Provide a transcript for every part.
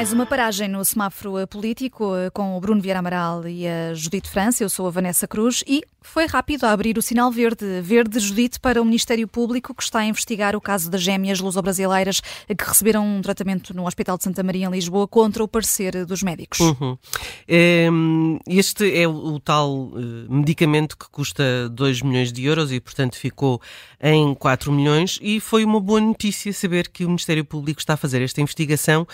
Mais uma paragem no semáforo político eh, com o Bruno Vieira Amaral e a Judite França. Eu sou a Vanessa Cruz e foi rápido a abrir o sinal verde. Verde, Judite, para o Ministério Público que está a investigar o caso das gêmeas luso-brasileiras que receberam um tratamento no Hospital de Santa Maria em Lisboa contra o parecer dos médicos. Uhum. Este é o tal eh, medicamento que custa 2 milhões de euros e, portanto, ficou em 4 milhões e foi uma boa notícia saber que o Ministério Público está a fazer esta investigação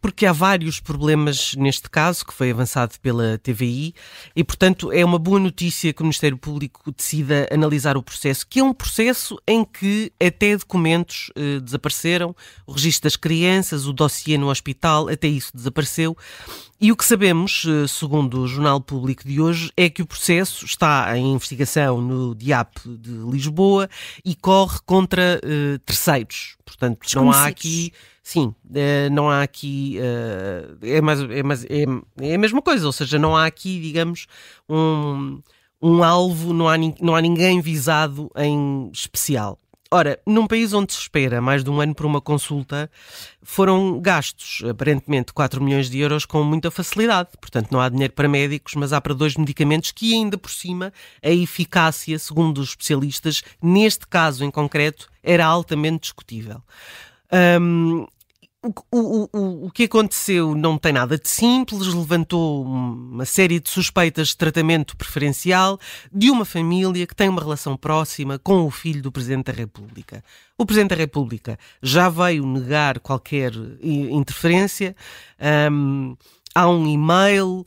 porque há vários problemas neste caso que foi avançado pela TVI e, portanto, é uma boa notícia que o Ministério Público decida analisar o processo, que é um processo em que até documentos eh, desapareceram, o registro das crianças, o dossiê no hospital, até isso desapareceu. E o que sabemos, eh, segundo o Jornal Público de hoje, é que o processo está em investigação no DIAP de Lisboa e corre contra eh, terceiros. Portanto, não há aqui. Sim, eh, não há aqui. É, mais, é, mais, é, é a mesma coisa, ou seja, não há aqui, digamos, um um alvo, não há, não há ninguém visado em especial. Ora, num país onde se espera mais de um ano por uma consulta, foram gastos, aparentemente, 4 milhões de euros com muita facilidade. Portanto, não há dinheiro para médicos, mas há para dois medicamentos que, ainda por cima, a eficácia, segundo os especialistas, neste caso em concreto, era altamente discutível. Um, o, o, o, que aconteceu não tem nada de simples, levantou uma série de suspeitas de tratamento preferencial de uma família que tem uma relação próxima com o filho do Presidente da República. O Presidente da República já veio negar qualquer interferência. Um, há um e-mail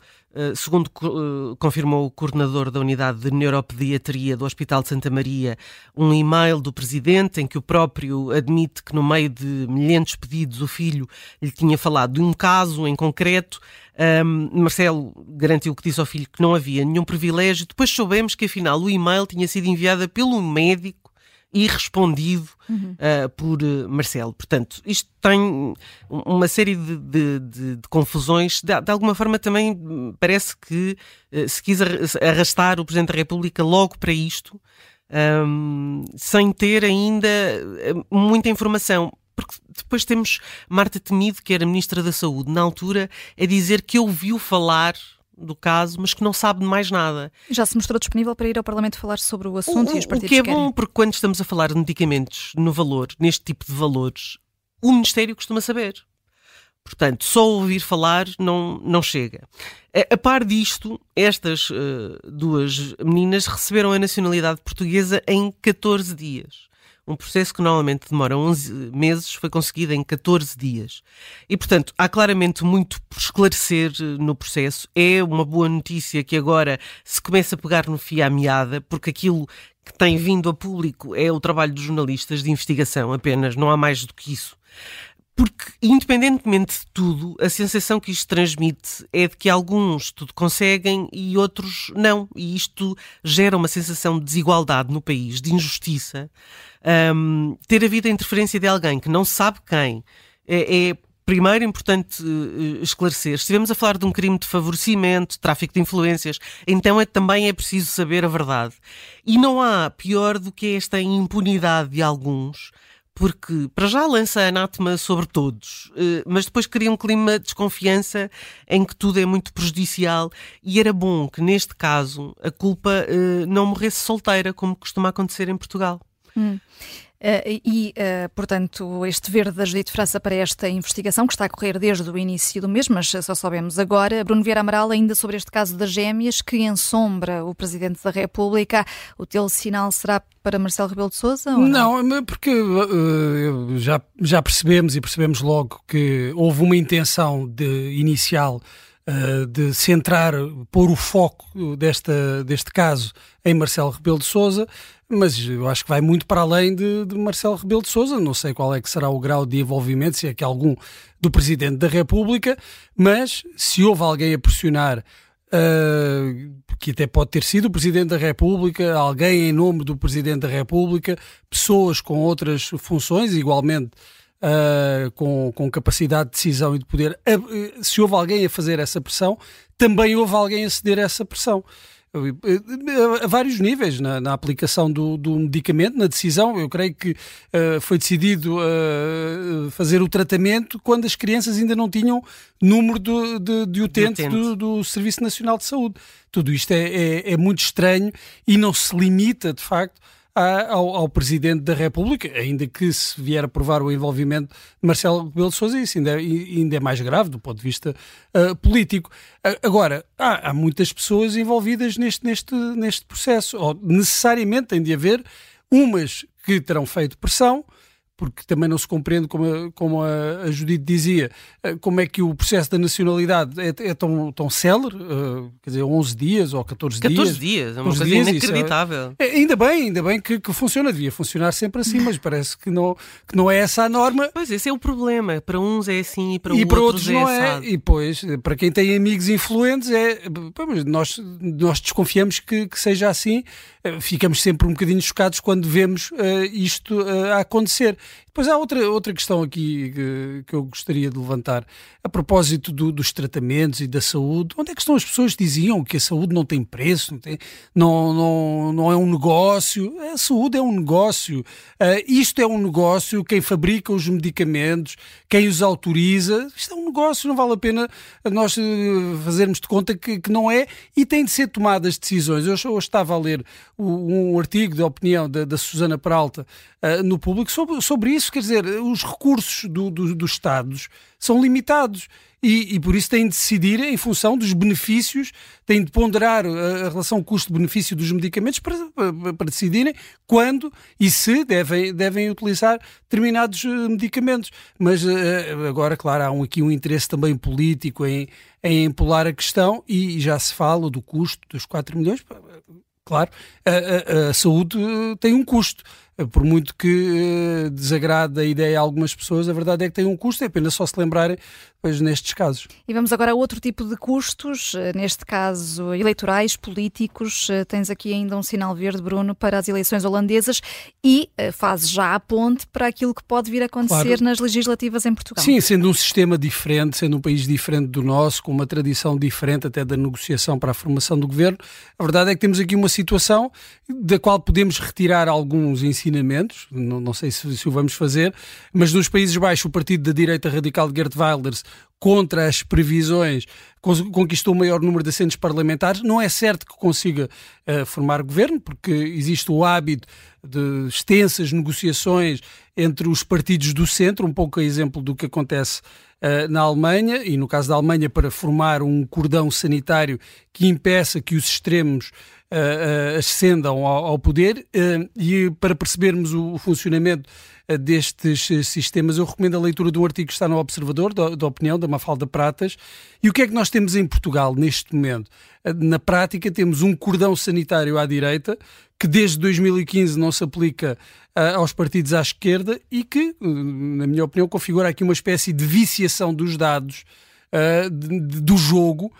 segundo uh, confirmou o coordenador da unidade de neuropediatria do Hospital de Santa Maria, um e-mail do presidente em que o próprio admite que no meio de milhentos pedidos o filho lhe tinha falado de um caso em concreto. Um, Marcelo garantiu que disse ao filho que não havia nenhum privilégio. Depois soubemos que afinal o e-mail tinha sido enviado pelo médico e respondido uhum. uh, por uh, Marcelo. Portanto, isto tem uma série de, de, de, de confusões. De, de, alguma forma, também parece que uh, se quis arrastar o Presidente da República logo para isto, um, sem ter ainda muita informação. Porque depois temos Marta Temido, que era Ministra da Saúde, na altura, a dizer que ouviu falar do caso, mas que não sabe de mais nada. Já se mostrou disponível para ir ao Parlamento falar sobre o assunto o, e os partidos O que é querem. bom, porque quando estamos a falar de medicamentos no valor, neste tipo de valores, o Ministério costuma saber. Portanto, só ouvir falar não, não chega. A, a par disto, estas uh, duas meninas receberam a nacionalidade portuguesa em 14 dias. Um processo que normalmente demora 11 meses foi conseguido em 14 dias. E, portanto, há claramente muito por esclarecer eh, no processo. É uma boa notícia que agora se comece a pegar no fio à meada, porque aquilo que tem vindo a público é o trabalho dos jornalistas de investigação apenas, não há mais do que isso. Porque, independentemente de tudo, a sensação que isto transmite é de que alguns tudo conseguem e outros não. E isto gera uma sensação de desigualdade no país, de injustiça. Um, ter havido a interferência de alguém que não sabe quem é, é primeiro importante uh, esclarecer. Estivemos a falar de um crime de favorecimento, tráfico de influências, então é, também é preciso saber a verdade. E não há pior do que esta impunidade de alguns porque para já lança anátema sobre todos, eh, mas depois cria um clima de desconfiança em que tudo é muito prejudicial e era bom que neste caso a culpa eh, não morresse solteira, como costuma acontecer em Portugal. Hum. Uh, e, uh, portanto, este verde da Judite França para esta investigação, que está a correr desde o início do mês, mas só sabemos agora. Bruno Vieira Amaral, ainda sobre este caso das gêmeas, que ensombra o Presidente da República, o teu sinal será para Marcelo Rebelo de Sousa? Não? não, porque uh, já, já percebemos e percebemos logo que houve uma intenção de, inicial de centrar, pôr o foco desta, deste caso em Marcelo Rebelo de Sousa, mas eu acho que vai muito para além de, de, Marcelo Rebelo de Sousa. Não sei qual é que será o grau de envolvimento, se é que algum do Presidente da República, mas se houve alguém a pressionar, uh, que até pode ter sido o Presidente da República, alguém em nome do Presidente da República, pessoas com outras funções, igualmente uh, com, com capacidade de decisão e de poder, uh, se houve alguém a fazer essa pressão, também houve alguém a ceder a essa pressão. A vários níveis na, na aplicação do, do, medicamento, na decisão. Eu creio que uh, foi decidido uh, fazer o tratamento quando as crianças ainda não tinham número de, de, de utente, de utente. Do, do, Serviço Nacional de Saúde. Tudo isto é, é, é muito estranho e não se limita, de facto, ao, ao, Presidente da República, ainda que se vier a provar o envolvimento de Marcelo Rebelo de Sousa, isso ainda é, ainda é mais grave do ponto de vista uh, político. Uh, agora, há, há, muitas pessoas envolvidas neste, neste, neste processo, ou necessariamente tem de haver umas que terão feito pressão, porque também não se compreende, como a, como a, Judite dizia, eh, como é que o processo da nacionalidade é, é tão, tão célere, uh, quer dizer, 11 dias ou 14, 14 dias. 14 dias, é uma coisa dias, inacreditável. É, ainda bem, ainda bem que, que, funciona, devia funcionar sempre assim, mas parece que não, que não é essa a norma. Pois, esse é o problema, para uns é assim e para, e para outros, outros não é. é. E depois, para quem tem amigos influentes, é, nós, nós desconfiamos que, que seja assim, ficamos sempre um bocadinho chocados quando vemos uh, isto uh, a acontecer. Depois há outra, outra questão aqui que, que eu gostaria de levantar. A propósito do, dos tratamentos e da saúde, onde é que estão as pessoas que diziam que a saúde não tem preço, não, tem, não, não, não é um negócio? A saúde é um negócio. Uh, isto é um negócio, quem fabrica os medicamentos, quem os autoriza, isto é um negócio, não vale a pena nós uh, fazermos de conta que, que não é e tem de ser tomadas decisões. Eu, eu estava a ler um artigo de opinião da, da Susana Peralta uh, no público sobre, sobre isso, quer dizer, os recursos do, do, dos Estados são limitados e, e, por isso têm de decidir em função dos benefícios, têm de ponderar a, a relação custo-benefício dos medicamentos para, para, para, decidirem quando e se devem, devem utilizar determinados eh, medicamentos. Mas uh, agora, claro, há um, aqui um interesse também político em, em empolar a questão e já se fala do custo dos 4 milhões claro, a, a, a, saúde tem um custo. Por muito que desagrade a ideia a algumas pessoas, a verdade é que tem um custo, é apenas só se lembrarem depois nestes casos. E vamos agora a outro tipo de custos, eh, neste caso eleitorais, políticos. Eh, tens aqui ainda um sinal verde, Bruno, para as eleições holandesas e eh, fazes já a ponte para aquilo que pode vir a acontecer claro. nas legislativas em Portugal. Sim, sendo um sistema diferente, sendo um país diferente do nosso, com uma tradição diferente até da negociação para a formação do governo, a verdade é que temos aqui uma situação da qual podemos retirar alguns ensinamentos, não, não sei se, se o vamos fazer, mas nos Países Baixos o partido da direita radical de Gert Wilders contra as previsões, conquistou o maior número de assentos parlamentares. Não é certo que consiga uh, formar governo, porque existe o hábito de extensas negociações entre os partidos do centro, um pouco a exemplo do que acontece uh, na Alemanha, e no caso da Alemanha, para formar um cordão sanitário que impeça que os extremos uh, ascendam ao, ao poder. e para percebermos o, o funcionamento destes eh, sistemas. Eu recomendo a leitura um artigo que está no Observador, da, da opinião, da Mafalda Pratas. E o que é que nós temos em Portugal neste momento? Eh, na prática, temos um cordão sanitário à direita, que desde 2015 não se aplica uh, aos partidos à esquerda e que, na minha opinião, configura aqui uma espécie de viciação dos dados uh, de, de, do jogo,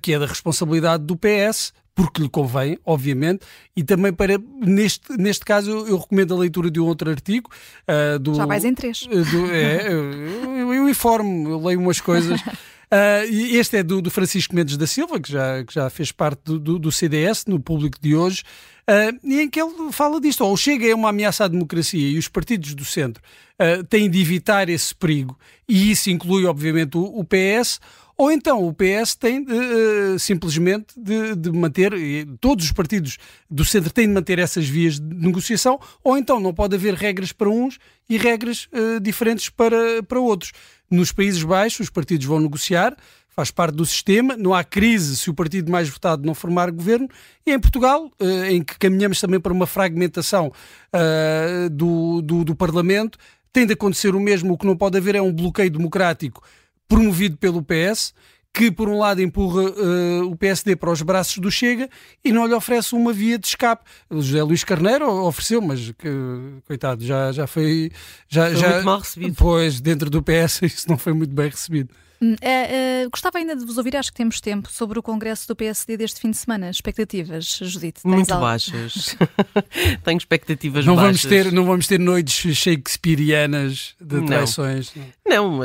que é da responsabilidade do PS, porque lhe convém, obviamente, e também para, neste, neste caso, eu, eu recomendo a leitura de um outro artigo. Uh, do, Já vais em três. Uh, do, é, eu, eu, informo, eu leio umas coisas. Uh, este é do, do, Francisco Mendes da Silva, que já, que já fez parte do, do, do CDS, no público de hoje, uh, e em que ele fala disto. Ou chega é uma ameaça à democracia e os partidos do centro uh, têm de evitar esse perigo, e isso inclui, obviamente, o, o PS ou então o PS tem uh, simplesmente de, de, manter, todos os partidos do centro têm de manter essas vias de negociação, ou então não pode haver regras para uns e regras uh, diferentes para, para outros. Nos Países Baixos, os partidos vão negociar, faz parte do sistema, não há crise se o partido mais votado não formar governo, e em Portugal, uh, em que caminhamos também para uma fragmentação do, do, do Parlamento, tem de acontecer o mesmo. O que não pode haver é um bloqueio democrático promovido pelo PS, que por um lado empurra uh, o PSD para os braços do Chega e não lhe oferece uma via de escape. O José Luís Carneiro ofereceu, mas que, coitado, já, já foi. Já, foi já, muito mal recebido. Pois, dentro do PS, isso não foi muito bem recebido. Hum, é, é, gostava ainda de vos ouvir, acho que temos tempo, sobre o congresso do PSD deste fim de semana. Expectativas, Judite? Muito algo? baixas. Tenho expectativas não baixas. Vamos ter, não vamos ter noites shakespearianas de traições. Não. não,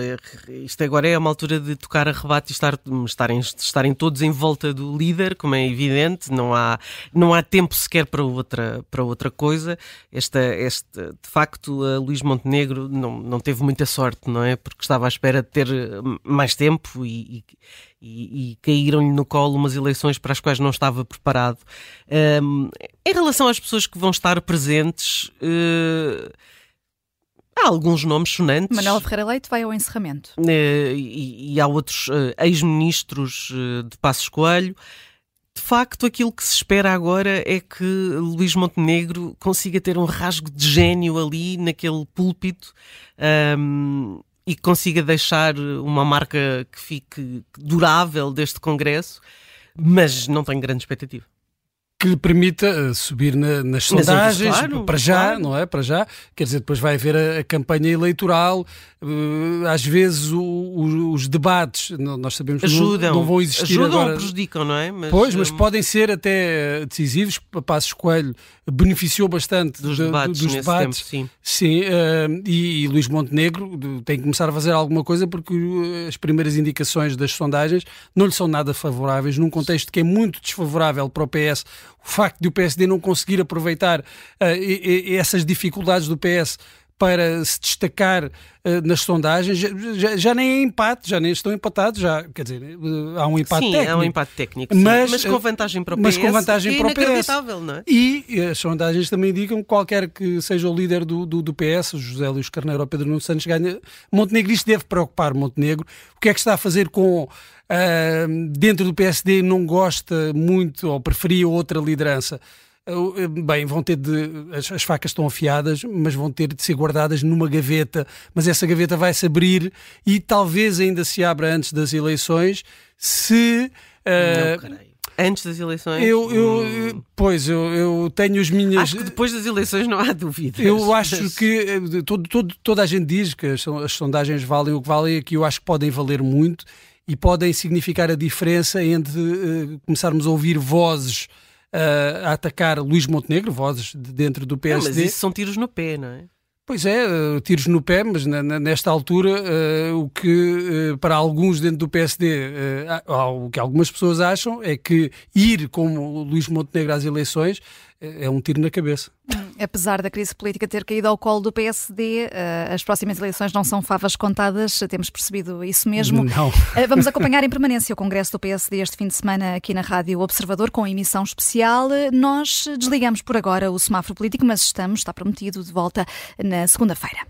isto agora é uma altura de tocar a rebate e estar, estarem, estarem todos em volta do líder, como é evidente. Não há, não há tempo sequer para outra, para outra coisa. Esta, esta, de facto, a Luís Montenegro não, não teve muita sorte, não é? Porque estava à espera de ter mais tempo e, e, e caíram-lhe no colo umas eleições para as quais não estava preparado. Um, em relação às pessoas que vão estar presentes, uh, há alguns nomes sonantes. Manuel Ferreira Leite vai ao encerramento. Uh, e, e, há outros uh, ex-ministros de Passos Coelho. De facto, aquilo que se espera agora é que Luís Montenegro consiga ter um rasgo de gênio ali naquele púlpito. Um, e que consiga deixar uma marca que fique durável deste Congresso, mas não tenho grande expectativa que lhe permita eh, subir na, nas sondagens, claro, para já, claro. não é? Para já, quer dizer, depois vai haver a, a campanha eleitoral, uh, às vezes o, o, os debates, nós sabemos ajudam, que não, não, vão existir ajudam agora. ou prejudicam, não é? Mas, pois, mas um... podem ser até decisivos. Passos Coelho beneficiou bastante dos de, debates, dos debates. Tempo, sim. Sim, uh, e, e Luís Montenegro tem que começar a fazer alguma coisa porque as primeiras indicações das sondagens não lhe são nada favoráveis, num contexto que é muito desfavorável para o PS o facto de o PSD não conseguir aproveitar uh, e, e essas dificuldades do PS para se destacar uh, nas sondagens, já, já, nem é empate, já nem estão empatados, já, quer dizer, uh, há um empate sim, técnico. há um empate técnico, mas, mas, com vantagem para o PS. Mas com vantagem para o PS. Não é? E as sondagens também indicam que qualquer que seja o líder do, do, do PS, José Luís Carneiro ou Pedro Nuno Santos, ganha. Montenegro, isto deve preocupar Montenegro. O que é que está a fazer com uh, dentro do PSD não gosta muito ou preferia outra liderança. Uh, bem, vão ter de. As, as, facas estão afiadas, mas vão ter de ser guardadas numa gaveta. Mas essa gaveta vai se abrir e talvez ainda se abra antes das eleições se. Uh, não, Antes das eleições? Eu, eu hum. pois, eu, eu tenho as minhas. Acho que depois das eleições não há dúvidas. Eu acho que eh, todo, todo, toda a gente diz que as, as sondagens valem o que valem, que eu acho que podem valer muito e podem significar a diferença entre uh, começarmos a ouvir vozes uh, a atacar Luís Montenegro, vozes de dentro do PSD. Não, mas isso são tiros no pé, não é? Pois é, uh, tiros no pé, mas na, na, nesta altura o que para alguns dentro do PSD, o que algumas pessoas acham é que ir como Luís Montenegro às eleições é um tiro na cabeça. Apesar da crise política ter caído ao colo do PSD, eh, as próximas eleições não são favas contadas, temos percebido isso mesmo. Não. Eh, vamos acompanhar em permanência o Congresso do PSD este fim de semana aqui na Rádio Observador, com emissão especial. Nós desligamos por agora o semáforo político, mas estamos, está prometido, de volta na segunda-feira.